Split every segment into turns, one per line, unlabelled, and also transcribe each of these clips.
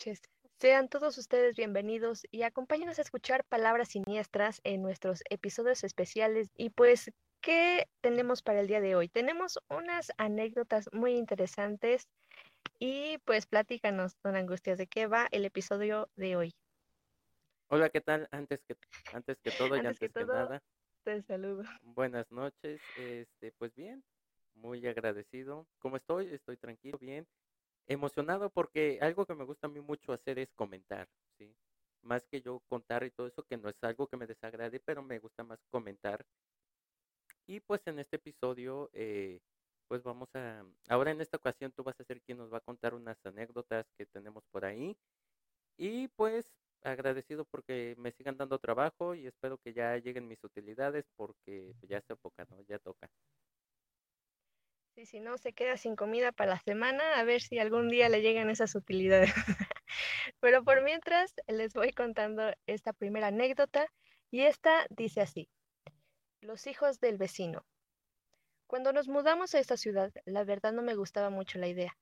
Noches. Sean todos ustedes bienvenidos y acompáñenos a escuchar palabras siniestras en nuestros episodios especiales. Y pues, ¿qué tenemos para el día de hoy? Tenemos unas anécdotas muy interesantes y pues platícanos, don Angustias, de qué va el episodio de hoy.
Hola, ¿qué tal? Antes que, antes que todo y
Antes
antes
que
nada,
te saludo.
buenas noches. Este, pues bien, muy agradecido. ¿Cómo estoy? Estoy tranquilo, bien. Emocionado porque algo que me gusta a mí mucho hacer es comentar, ¿sí? Más que yo contar y todo eso, que no es algo que me desagrade, pero me gusta más comentar. Y pues en este episodio, eh, pues vamos a, ahora en esta ocasión tú vas a ser quien nos va a contar unas anécdotas que tenemos por ahí. Y pues agradecido porque me sigan dando trabajo y espero que ya lleguen mis utilidades porque pues, ya es época, ¿no? Ya toca.
Sí, si no se queda sin comida para la semana, a ver si algún día le llegan esas utilidades. Pero por mientras les voy contando esta primera anécdota y esta dice así. Los hijos del vecino. Cuando nos mudamos a esta ciudad, la verdad no me gustaba mucho la idea.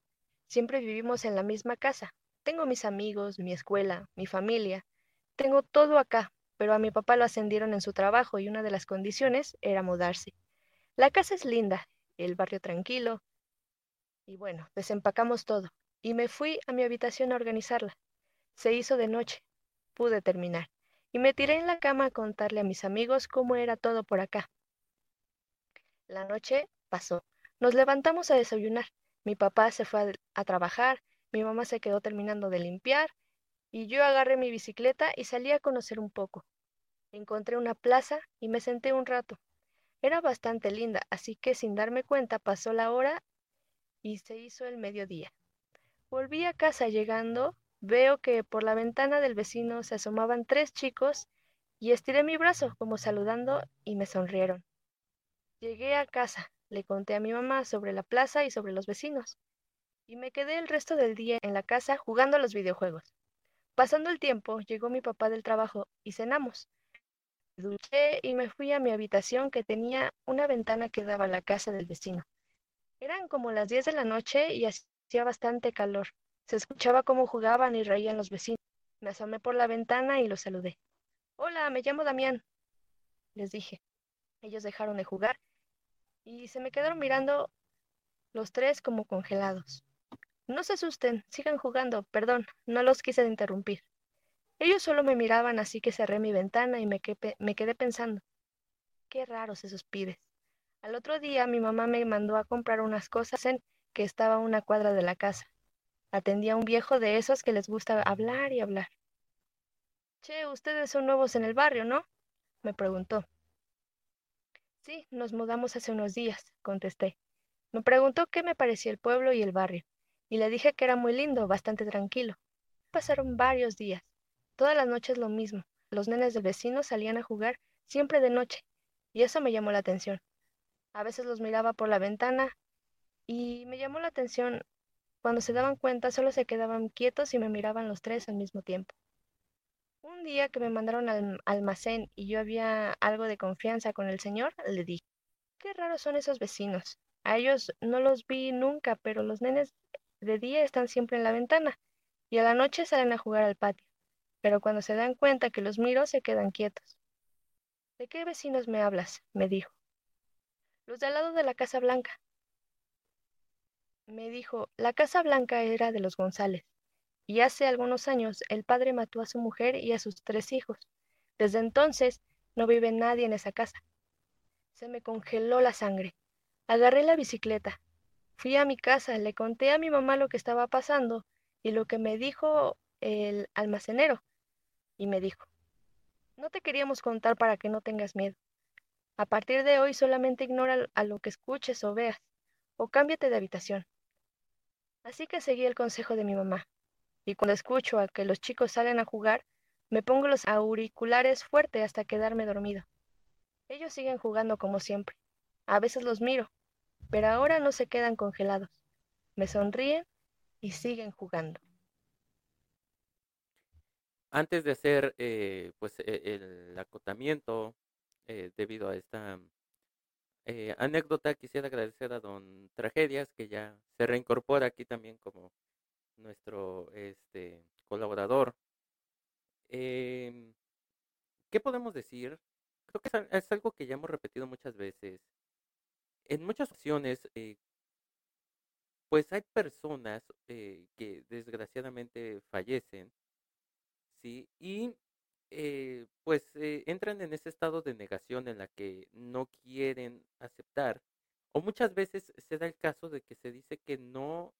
Siempre vivimos en la misma casa. Tengo mis amigos, mi escuela, mi familia. Tengo todo acá, pero a mi papá lo ascendieron en su trabajo y una de las condiciones era mudarse. La casa es linda, el barrio tranquilo, y bueno, desempacamos todo, y me fui a mi habitación a organizarla. Se hizo de noche, pude terminar, y me tiré en la cama a contarle a mis amigos cómo era todo por acá. La noche pasó. Nos levantamos a desayunar. Mi papá se fue a, a trabajar, mi mamá se quedó terminando de limpiar, y yo agarré mi bicicleta y salí a conocer un poco. Encontré una plaza y me senté un rato. Era bastante linda, así que sin darme cuenta pasó la hora y se hizo el mediodía. Volví a casa llegando, veo que por la ventana del vecino se asomaban tres chicos y estiré mi brazo como saludando y me sonrieron. Llegué a casa, le conté a mi mamá sobre la plaza y sobre los vecinos, y me quedé el resto del día en la casa jugando a los videojuegos. Pasando el tiempo, llegó mi papá del trabajo y cenamos. Duché y me fui a mi habitación que tenía una ventana que daba a la casa del vecino. Eran como las 10 de la noche y hacía bastante calor. Se escuchaba cómo jugaban y reían los vecinos. Me asomé por la ventana y los saludé. Hola, me llamo Damián, les dije. Ellos dejaron de jugar y se me quedaron mirando los tres como congelados. No se asusten, sigan jugando, perdón, no los quise interrumpir. Ellos solo me miraban, así que cerré mi ventana y me, quedé, pensando. Qué raros esos pibes. Al otro día mi mamá me mandó a comprar unas cosas en que estaba a una cuadra de la casa. Atendía a un viejo de esos que les gusta hablar y hablar. Che, ustedes son nuevos en el barrio, ¿no? me preguntó. Sí, nos mudamos hace unos días, contesté. Me preguntó qué me parecía el pueblo y el barrio, y le dije que era muy lindo, bastante tranquilo. Pasaron varios días. Todas las noches lo mismo. Los nenes del vecino salían a jugar siempre de noche, y eso me llamó la atención. A veces los miraba por la ventana y me llamó la atención cuando se daban cuenta solo se quedaban quietos y me miraban los tres al mismo tiempo. Un día que me mandaron al almacén y yo había algo de confianza con el señor, le dije, qué raros son esos vecinos. A ellos no los vi nunca, pero los nenes de día están siempre en la ventana y a la noche salen a jugar al patio. Pero cuando se dan cuenta que los miro, se quedan quietos. ¿De qué vecinos me hablas? me dijo. Los de al lado de la Casa Blanca. Me dijo, la Casa Blanca era de los González, y hace algunos años el padre mató a su mujer y a sus tres hijos. Desde entonces no vive nadie en esa casa. Se me congeló la sangre. Agarré la bicicleta. Fui a mi casa, le conté a mi mamá lo que estaba pasando y lo que me dijo el almacenero. Y me dijo, no te queríamos contar para que no tengas miedo. A partir de hoy solamente ignora a lo que escuches o veas, o cámbiate de habitación. Así que seguí el consejo de mi mamá, y cuando escucho a que los chicos salen a jugar, me pongo los auriculares fuerte hasta quedarme dormido. Ellos siguen jugando como siempre. A veces los miro, pero ahora no se quedan congelados. Me sonríen y siguen jugando.
Antes de hacer eh, pues e- el acotamiento eh, debido a esta eh, anécdota, quisiera agradecer a don Tragedias que ya se reincorpora aquí también como nuestro este, colaborador. Em, ¿Qué podemos decir? Creo que es algo que ya hemos repetido muchas veces. En muchas ocasiones, eh, pues hay personas que desgraciadamente fallecen, ¿sí? Y eh, pues entran en ese estado de negación en la que no quieren aceptar. O muchas veces se da el caso de que se dice que no,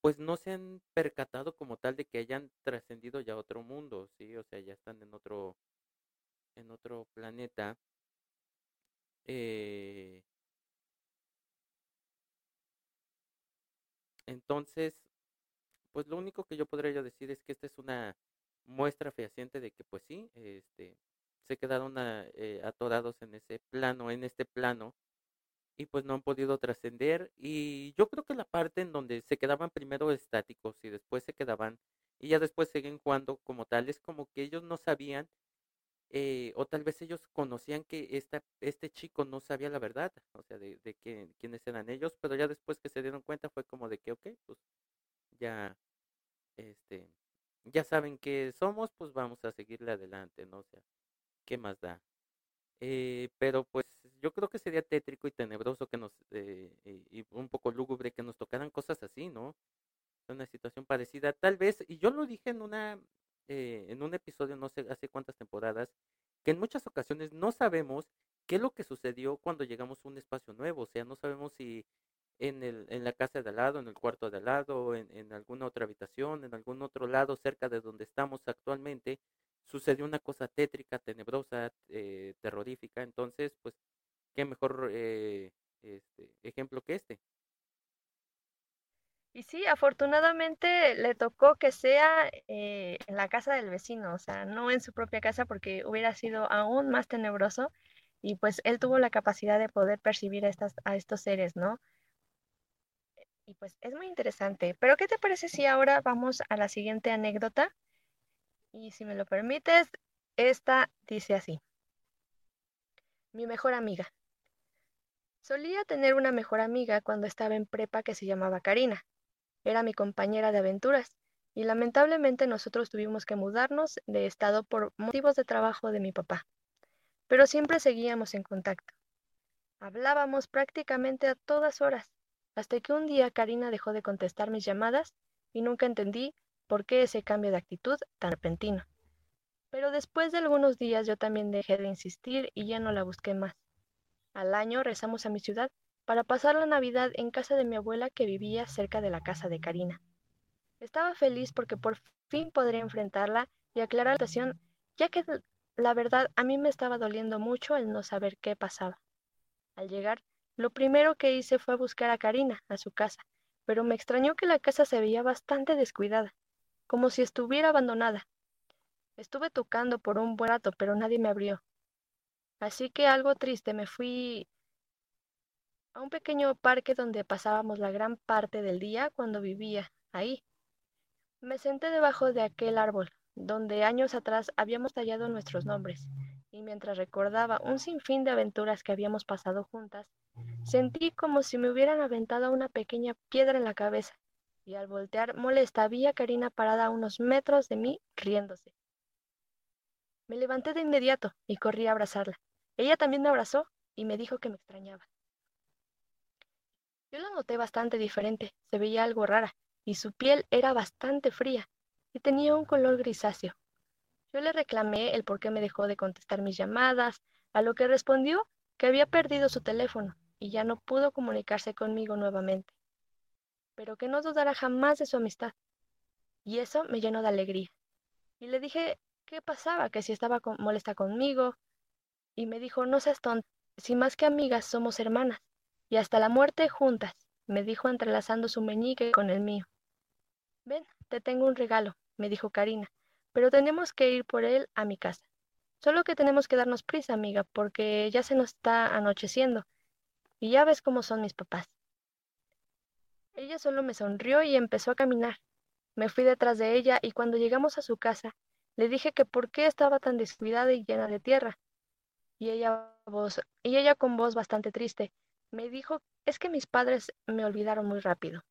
pues no se han percatado como tal de que hayan trascendido ya a otro mundo, ¿sí? O sea, ya están en otro, en otro planeta. Eh, entonces, pues lo único que yo podría decir es que esta es una muestra fehaciente de que pues sí, este, se quedaron eh, atorados en ese plano, en este plano, y pues no han podido trascender. Y yo creo que la parte en donde se quedaban primero estáticos y después se quedaban y ya después siguen jugando como tal, es como que ellos no sabían eh, o tal vez ellos conocían que esta, este chico no sabía la verdad, o sea, de, de que, quiénes eran ellos, pero ya después que se dieron cuenta fue como de que, ok, pues ya, este, ya saben que somos, pues vamos a seguirle adelante, ¿no? O sea, ¿qué más da? Eh, pero pues yo creo que sería tétrico y tenebroso que nos, eh, y un poco lúgubre que nos tocaran cosas así, ¿no? Una situación parecida, tal vez, y yo lo dije en una, eh, en un episodio, no sé hace cuántas temporadas, que en muchas ocasiones no sabemos qué es lo que sucedió cuando llegamos a un espacio nuevo, o sea, no sabemos si en, el, en la casa de al lado, en el cuarto de al lado, en, en alguna otra habitación, en algún otro lado cerca de donde estamos actualmente, sucedió una cosa tétrica, tenebrosa, eh, terrorífica, entonces, pues, qué mejor eh, este, ejemplo que este.
Y sí, afortunadamente le tocó que sea eh, en la casa del vecino, o sea, no en su propia casa porque hubiera sido aún más tenebroso y pues él tuvo la capacidad de poder percibir a, estas, a estos seres, ¿no? Y pues es muy interesante. Pero ¿qué te parece si ahora vamos a la siguiente anécdota? Y si me lo permites, esta dice así. Mi mejor amiga. Solía tener una mejor amiga cuando estaba en prepa que se llamaba Karina. Era mi compañera de aventuras y lamentablemente nosotros tuvimos que mudarnos de estado por motivos de trabajo de mi papá. Pero siempre seguíamos en contacto. Hablábamos prácticamente a todas horas, hasta que un día Karina dejó de contestar mis llamadas y nunca entendí por qué ese cambio de actitud tan repentino. Pero después de algunos días yo también dejé de insistir y ya no la busqué más. Al año rezamos a mi ciudad para pasar la Navidad en casa de mi abuela que vivía cerca de la casa de Karina. Estaba feliz porque por fin podría enfrentarla y aclarar la situación, ya que la verdad a mí me estaba doliendo mucho el no saber qué pasaba. Al llegar, lo primero que hice fue buscar a Karina a su casa, pero me extrañó que la casa se veía bastante descuidada, como si estuviera abandonada. Estuve tocando por un buen rato, pero nadie me abrió. Así que algo triste me fui a un pequeño parque donde pasábamos la gran parte del día cuando vivía ahí. Me senté debajo de aquel árbol, donde años atrás habíamos tallado nuestros nombres, y mientras recordaba un sinfín de aventuras que habíamos pasado juntas, sentí como si me hubieran aventado una pequeña piedra en la cabeza, y al voltear molesta vi a Karina parada a unos metros de mí riéndose. Me levanté de inmediato y corrí a abrazarla. Ella también me abrazó y me dijo que me extrañaba. Yo la noté bastante diferente, se veía algo rara, y su piel era bastante fría, y tenía un color grisáceo. Yo le reclamé el por qué me dejó de contestar mis llamadas, a lo que respondió que había perdido su teléfono y ya no pudo comunicarse conmigo nuevamente, pero que no dudara jamás de su amistad. Y eso me llenó de alegría. Y le dije qué pasaba, que si estaba molesta conmigo, y me dijo, no seas tonta, si más que amigas somos hermanas y hasta la muerte juntas, me dijo entrelazando su meñique con el mío. Ven, te tengo un regalo, me dijo Karina, pero tenemos que ir por él a mi casa. Solo que tenemos que darnos prisa, amiga, porque ya se nos está anocheciendo, y ya ves cómo son mis papás. Ella solo me sonrió y empezó a caminar. Me fui detrás de ella y cuando llegamos a su casa, le dije que por qué estaba tan descuidada y llena de tierra. Y ella, y ella con voz bastante triste me dijo, es que mis padres me olvidaron muy rápido.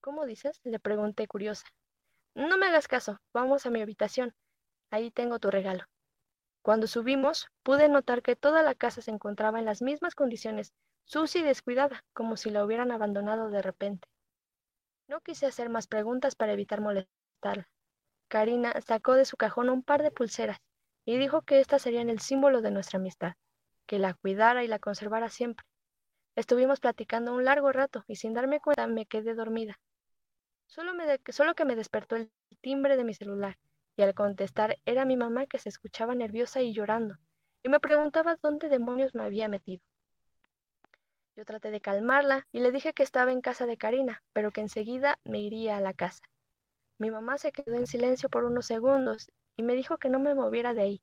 ¿Cómo dices? le pregunté curiosa. No me hagas caso, vamos a mi habitación. Ahí tengo tu regalo. Cuando subimos, pude notar que toda la casa se encontraba en las mismas condiciones, sucia y descuidada, como si la hubieran abandonado de repente. No quise hacer más preguntas para evitar molestarla. Karina sacó de su cajón un par de pulseras y dijo que éstas serían el símbolo de nuestra amistad, que la cuidara y la conservara siempre. Estuvimos platicando un largo rato y sin darme cuenta me quedé dormida. Solo, solo que me despertó el timbre de mi celular y al contestar era mi mamá que se escuchaba nerviosa y llorando y me preguntaba dónde demonios me había metido. Yo traté de calmarla y le dije que estaba en casa de Karina, pero que enseguida me iría a la casa. Mi mamá se quedó en silencio por unos segundos y me dijo que no me moviera de ahí,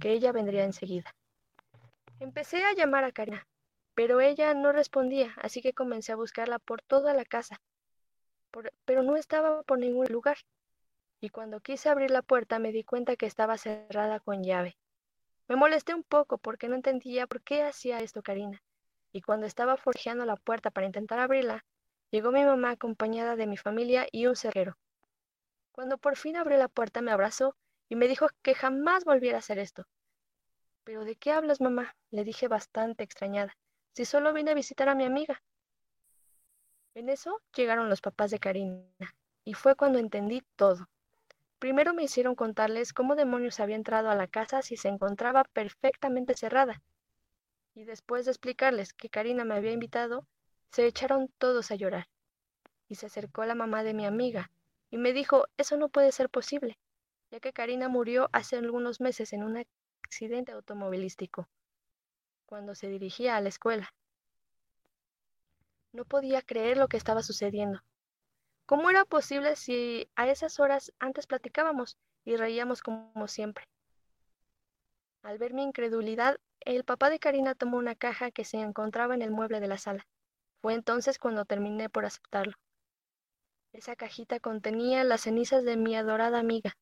que ella vendría enseguida. Empecé a llamar a Karina, pero ella no respondía, así que comencé a buscarla por toda la casa, pero no estaba por ningún lugar. Y cuando quise abrir la puerta me di cuenta que estaba cerrada con llave. Me molesté un poco porque no entendía por qué hacía esto Karina. Y cuando estaba forjeando la puerta para intentar abrirla, llegó mi mamá acompañada de mi familia y un cerrero. Cuando por fin abrí la puerta me abrazó y me dijo que jamás volviera a hacer esto. ¿Pero de qué hablas, mamá? le dije bastante extrañada. Si solo vine a visitar a mi amiga. En eso llegaron los papás de Karina, y fue cuando entendí todo. Primero me hicieron contarles cómo demonios había entrado a la casa si se encontraba perfectamente cerrada. Y después de explicarles que Karina me había invitado, se echaron todos a llorar. Y se acercó la mamá de mi amiga y me dijo, eso no puede ser posible, ya que Karina murió hace algunos meses en un accidente automovilístico, cuando se dirigía a la escuela. No podía creer lo que estaba sucediendo. ¿Cómo era posible si a esas horas antes platicábamos y reíamos como siempre? Al ver mi incredulidad, el papá de Karina tomó una caja que se encontraba en el mueble de la sala. Fue entonces cuando terminé por aceptarlo. Esa cajita contenía las cenizas de mi adorada amiga.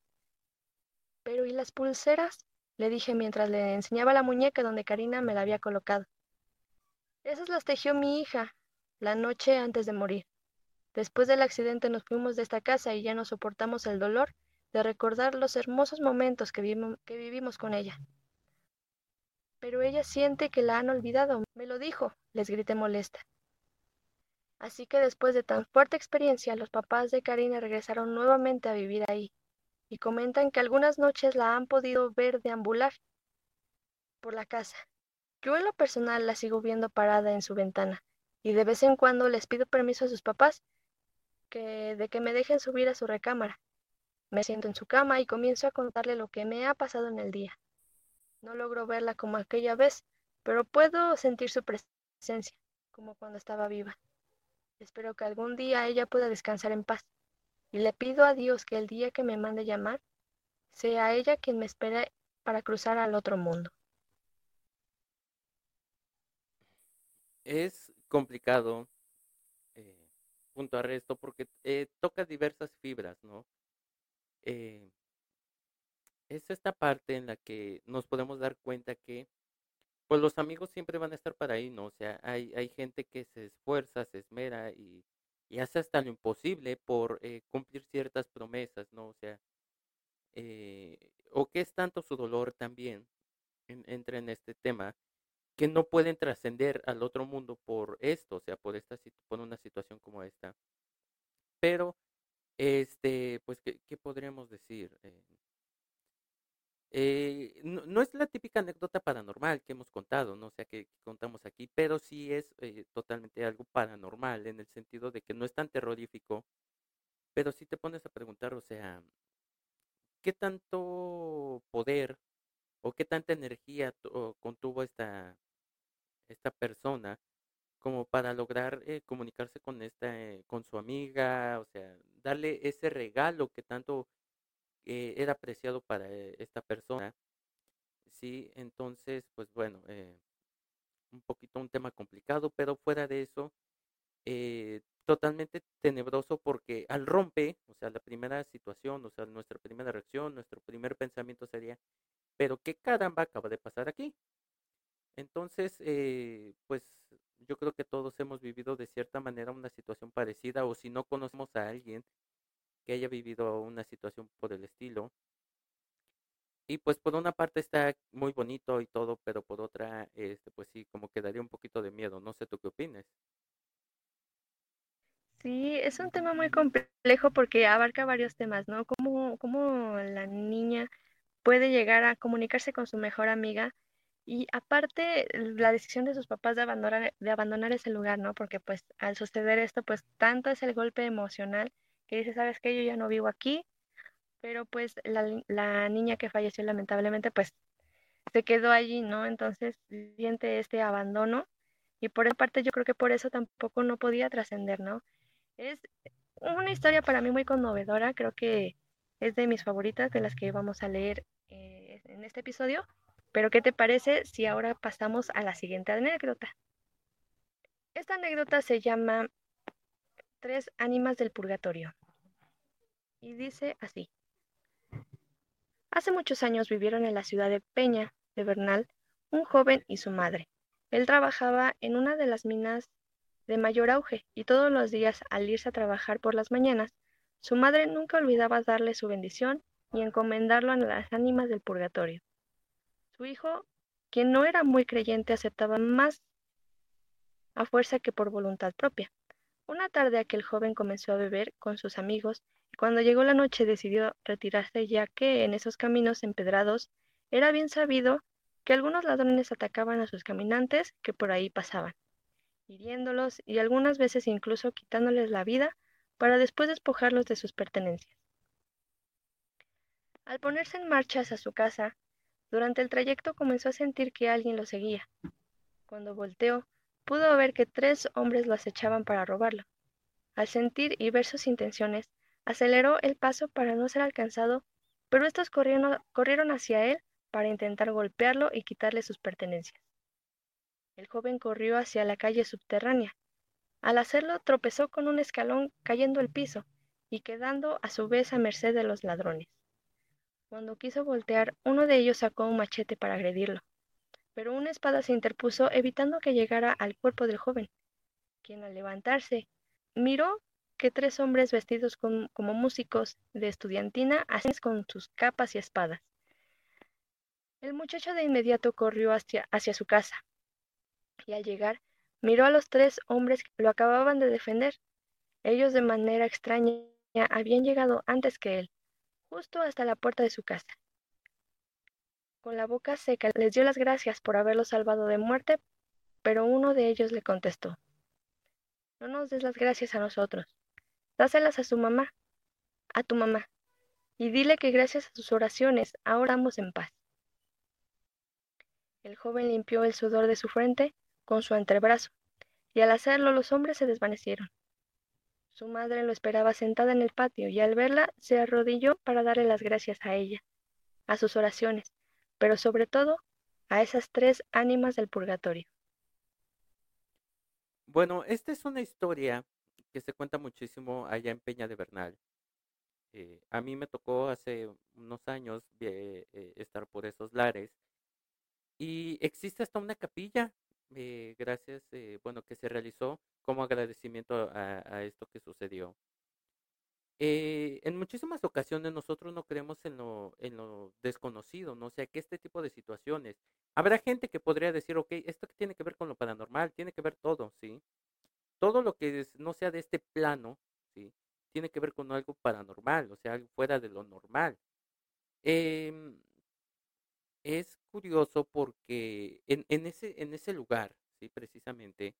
Pero ¿y las pulseras? le dije mientras le enseñaba la muñeca donde Karina me la había colocado. Esas las tejió mi hija, la noche antes de morir. Después del accidente nos fuimos de esta casa y ya no soportamos el dolor de recordar los hermosos momentos que, vivimos con ella. Pero ella siente que la han olvidado. Me lo dijo, les grité molesta. Así que después de tan fuerte experiencia, los papás de Karina regresaron nuevamente a vivir ahí y comentan que algunas noches la han podido ver deambular por la casa. Yo en lo personal la sigo viendo parada en su ventana, y de vez en cuando les pido permiso a sus papás de que me dejen subir a su recámara. Me siento en su cama y comienzo a contarle lo que me ha pasado en el día. No logro verla como aquella vez, pero puedo sentir su presencia, como cuando estaba viva. Espero que algún día ella pueda descansar en paz. Y le pido a Dios que el día que me mande llamar, sea ella quien me espere para cruzar al otro mundo.
Es complicado puntuar esto porque eh, toca diversas fibras, ¿no? Eh, es esta parte en la que nos podemos dar cuenta que pues los amigos siempre van a estar para ahí, ¿no? O sea, hay, hay gente que se esfuerza, se esmera y, y hace hasta lo imposible por eh, cumplir ciertas promesas, ¿no? O sea, eh, o que es tanto su dolor también, entra en este tema, que no pueden trascender al otro mundo por esto, o sea, por esta una situación como esta. Pero, este, pues, ¿qué, podríamos decir? Eh, eh, no, es la típica anécdota paranormal que hemos contado, ¿no? O sea, que, contamos aquí, pero sí es eh, totalmente algo paranormal en el sentido de que no es tan terrorífico, pero si te pones a preguntar, o sea, ¿qué tanto poder o qué tanta energía contuvo esta, esta persona como para lograr eh, comunicarse con esta, con su amiga, o sea, darle ese regalo que tanto eh, era apreciado para eh, esta persona. Sí, entonces, pues bueno, eh, un poquito un tema complicado, pero fuera de eso, totalmente tenebroso porque al rompe, o sea, la primera situación, o sea, nuestra primera reacción, nuestro primer pensamiento sería, pero qué caramba acaba de pasar aquí. Entonces, pues yo creo que todos hemos vivido de cierta manera una situación parecida o si no conocemos a alguien que haya vivido una situación por el estilo. Y pues por una parte está muy bonito y todo, pero por otra, este, pues sí, como que daría un poquito de miedo. No sé tú qué opinas.
Sí, es un tema muy complejo porque abarca varios temas, ¿no? Cómo, cómo la niña puede llegar a comunicarse con su mejor amiga y aparte la decisión de sus papás de abandonar, de abandonar ese lugar, ¿no? Porque pues al suceder esto, pues tanto es el golpe emocional que dice, sabes que yo ya no vivo aquí, pero pues la, la niña que falleció lamentablemente pues se quedó allí, ¿no? Entonces siente este abandono y por esa parte yo creo que por eso tampoco no podía trascender, ¿no? Es una historia para mí muy conmovedora, creo que es de mis favoritas, de las que vamos a leer eh, en este episodio. Pero ¿qué te parece si ahora pasamos a la siguiente anécdota? Esta anécdota se llama Tres ánimas del purgatorio. Y dice así. Hace muchos años vivieron en la ciudad de Peña de Bernal un joven y su madre. Él trabajaba en una de las minas de mayor auge, y todos los días al irse a trabajar por las mañanas, su madre nunca olvidaba darle su bendición y encomendarlo a las ánimas del purgatorio. Su hijo, quien no era muy creyente, aceptaba más a fuerza que por voluntad propia. Una tarde aquel joven comenzó a beber con sus amigos y cuando llegó la noche decidió retirarse ya que en esos caminos empedrados era bien sabido que algunos ladrones atacaban a sus caminantes que por ahí pasaban hiriéndolos y algunas veces incluso quitándoles la vida para después despojarlos de sus pertenencias. Al ponerse en marcha hacia su casa, durante el trayecto comenzó a sentir que alguien lo seguía. Cuando volteó, pudo ver que tres hombres lo acechaban para robarlo. Al sentir y ver sus intenciones, aceleró el paso para no ser alcanzado, pero estos corrieron, hacia él para intentar golpearlo y quitarle sus pertenencias. El joven corrió hacia la calle subterránea. Al hacerlo tropezó con un escalón cayendo al piso y quedando a su vez a merced de los ladrones. Cuando quiso voltear, uno de ellos sacó un machete para agredirlo, pero una espada se interpuso evitando que llegara al cuerpo del joven, quien al levantarse miró que tres hombres vestidos como músicos de estudiantina hacían con sus capas y espadas. El muchacho de inmediato corrió hacia, hacia su casa, y al llegar miró a los tres hombres que lo acababan de defender. Ellos de manera extraña habían llegado antes que él, justo hasta la puerta de su casa. Con la boca seca les dio las gracias por haberlo salvado de muerte, pero uno de ellos le contestó, No nos des las gracias a nosotros, dáselas a su mamá, a tu mamá, y dile que gracias a sus oraciones ahora vamos en paz. El joven limpió el sudor de su frente con su antebrazo, y al hacerlo los hombres se desvanecieron. Su madre lo esperaba sentada en el patio y al verla se arrodilló para darle las gracias a ella, a sus oraciones, pero sobre todo a esas tres ánimas del purgatorio.
Bueno, esta es una historia que se cuenta muchísimo allá en Peña de Bernal. Eh, a mí me tocó hace unos años eh, estar por esos lares y existe hasta una capilla eh, gracias, eh, bueno, que se realizó como agradecimiento a, esto que sucedió. Eh, en muchísimas ocasiones nosotros no creemos en lo, desconocido, ¿no? O sea, que este tipo de situaciones, habrá gente que podría decir, ok, esto tiene que ver con lo paranormal, tiene que ver todo, ¿sí? Todo lo que no sea de este plano, ¿sí? Tiene que ver con algo paranormal, o sea, algo fuera de lo normal. Eh, es curioso porque en, en, ese, en ese lugar, sí, precisamente,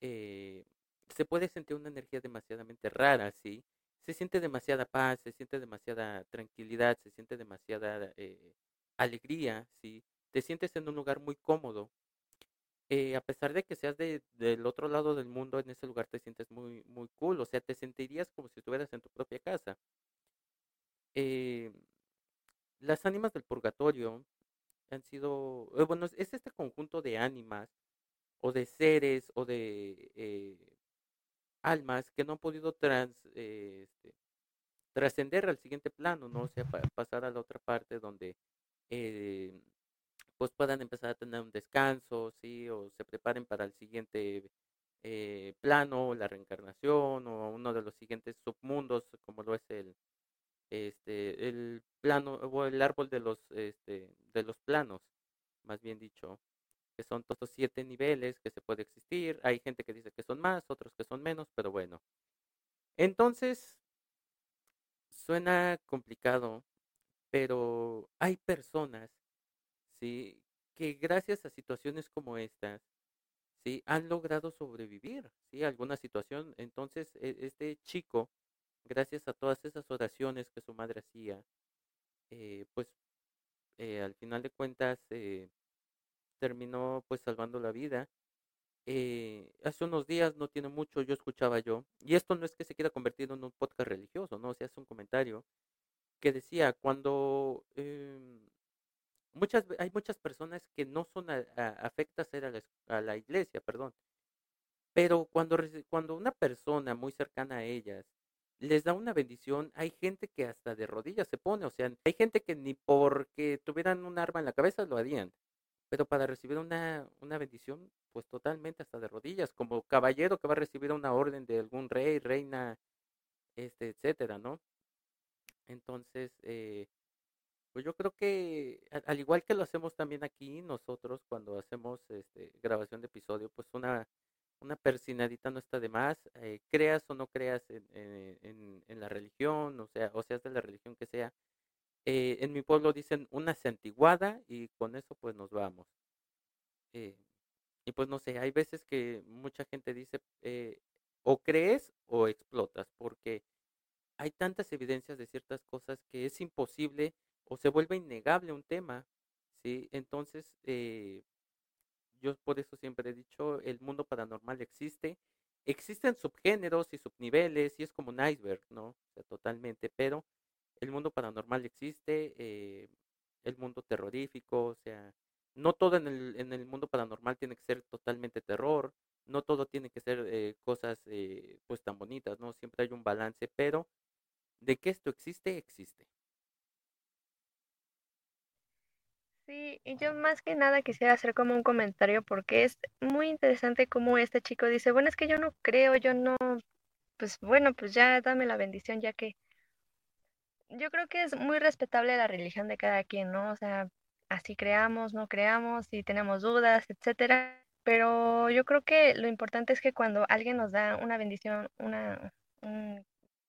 eh, se puede sentir una energía demasiadamente rara, sí. Se siente demasiada paz, se siente demasiada tranquilidad, se siente demasiada eh, alegría, sí. Te sientes en un lugar muy cómodo. Eh, a pesar de que seas de, del otro lado del mundo, en ese lugar te sientes muy, muy cool, o sea, te sentirías como si estuvieras en tu propia casa. las ánimas del purgatorio han sido, eh, bueno, es este conjunto de ánimas o de seres o de eh, almas que no han podido trans, eh, este, trascender al siguiente plano, ¿no? O sea, pasar a la otra parte donde pues puedan empezar a tener un descanso, ¿sí? O se preparen para el siguiente eh, plano, la reencarnación o uno de los siguientes submundos, como lo es el, este, el plano o el árbol de los, este, planos, más bien dicho, que son todos siete niveles que se puede existir. Hay gente que dice que son más, otros que son menos, pero bueno. Entonces, suena complicado, pero hay personas, ¿sí? Que gracias a situaciones como estas, ¿sí? Han logrado sobrevivir, ¿sí? alguna situación. Entonces, e, este chico, gracias a todas esas oraciones que su madre hacía, eh, pues eh, al final de cuentas eh, terminó pues salvando la vida. hace unos días, no tiene mucho, yo escuchaba yo, y esto no es que se quiera convertir en un podcast religioso, no, o sea, es un comentario que decía, cuando em, muchas, hay muchas personas que no son afectas a la, a la iglesia, perdón, pero cuando, cuando una persona muy cercana a ellas les da una bendición, hay gente que hasta de rodillas se pone, o sea, hay gente que ni porque tuvieran un arma en la cabeza lo harían, pero para recibir una, una bendición, pues totalmente hasta de rodillas, como caballero que va a recibir una orden de algún rey, reina, este, etcétera, ¿no? Entonces, eh, pues yo creo que al, igual que lo hacemos también aquí nosotros cuando hacemos este, grabación de episodio, pues una, una persinadita no está de más, eh, creas o no creas en, en, en, la religión, o sea, o seas de la religión que sea. Eh, en mi pueblo dicen una santiguada y con eso pues nos vamos. Eh, y pues no sé, hay veces que mucha gente dice o crees o explotas, porque hay tantas evidencias de ciertas cosas que es imposible o se vuelve innegable un tema, ¿sí? Entonces, eh, yo por eso siempre he dicho, el mundo paranormal existe, existen subgéneros y subniveles y es como un iceberg, ¿no? O sea, totalmente, pero el mundo paranormal existe, eh, el mundo terrorífico, o sea, no todo en el, en el mundo paranormal tiene que ser totalmente terror, no todo tiene que ser eh, cosas pues tan bonitas, ¿no? Siempre hay un balance, pero de que esto existe, existe.
Sí, y yo más que nada quisiera hacer como un comentario porque es muy interesante como este chico dice, bueno, es que yo no creo, yo no, pues bueno, pues ya dame la bendición ya que yo creo que es muy respetable la religión de cada quien, ¿no? O sea, así creamos, no creamos, si tenemos dudas, etcétera. Pero yo creo que lo importante es que cuando alguien nos da una bendición, una, un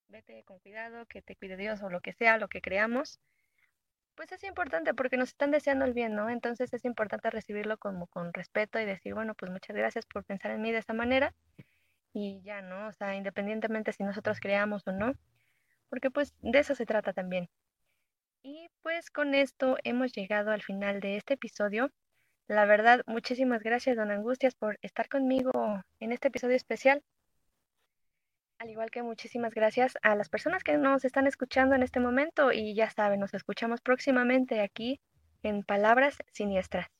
vete con cuidado, que te cuide Dios o lo que sea, lo que creamos, pues es importante porque nos están deseando el bien, ¿no? Entonces es importante recibirlo como con respeto y decir, bueno, pues muchas gracias por pensar en mí de esa manera y ya, ¿no? O sea, independientemente si nosotros creamos o no, porque pues de eso se trata también. Y pues con esto hemos llegado al final de este episodio. La verdad, muchísimas gracias, don Angustias, por estar conmigo en este episodio especial. Al igual que muchísimas gracias a las personas que nos están escuchando en este momento y ya saben, nos escuchamos próximamente aquí en Palabras Siniestras.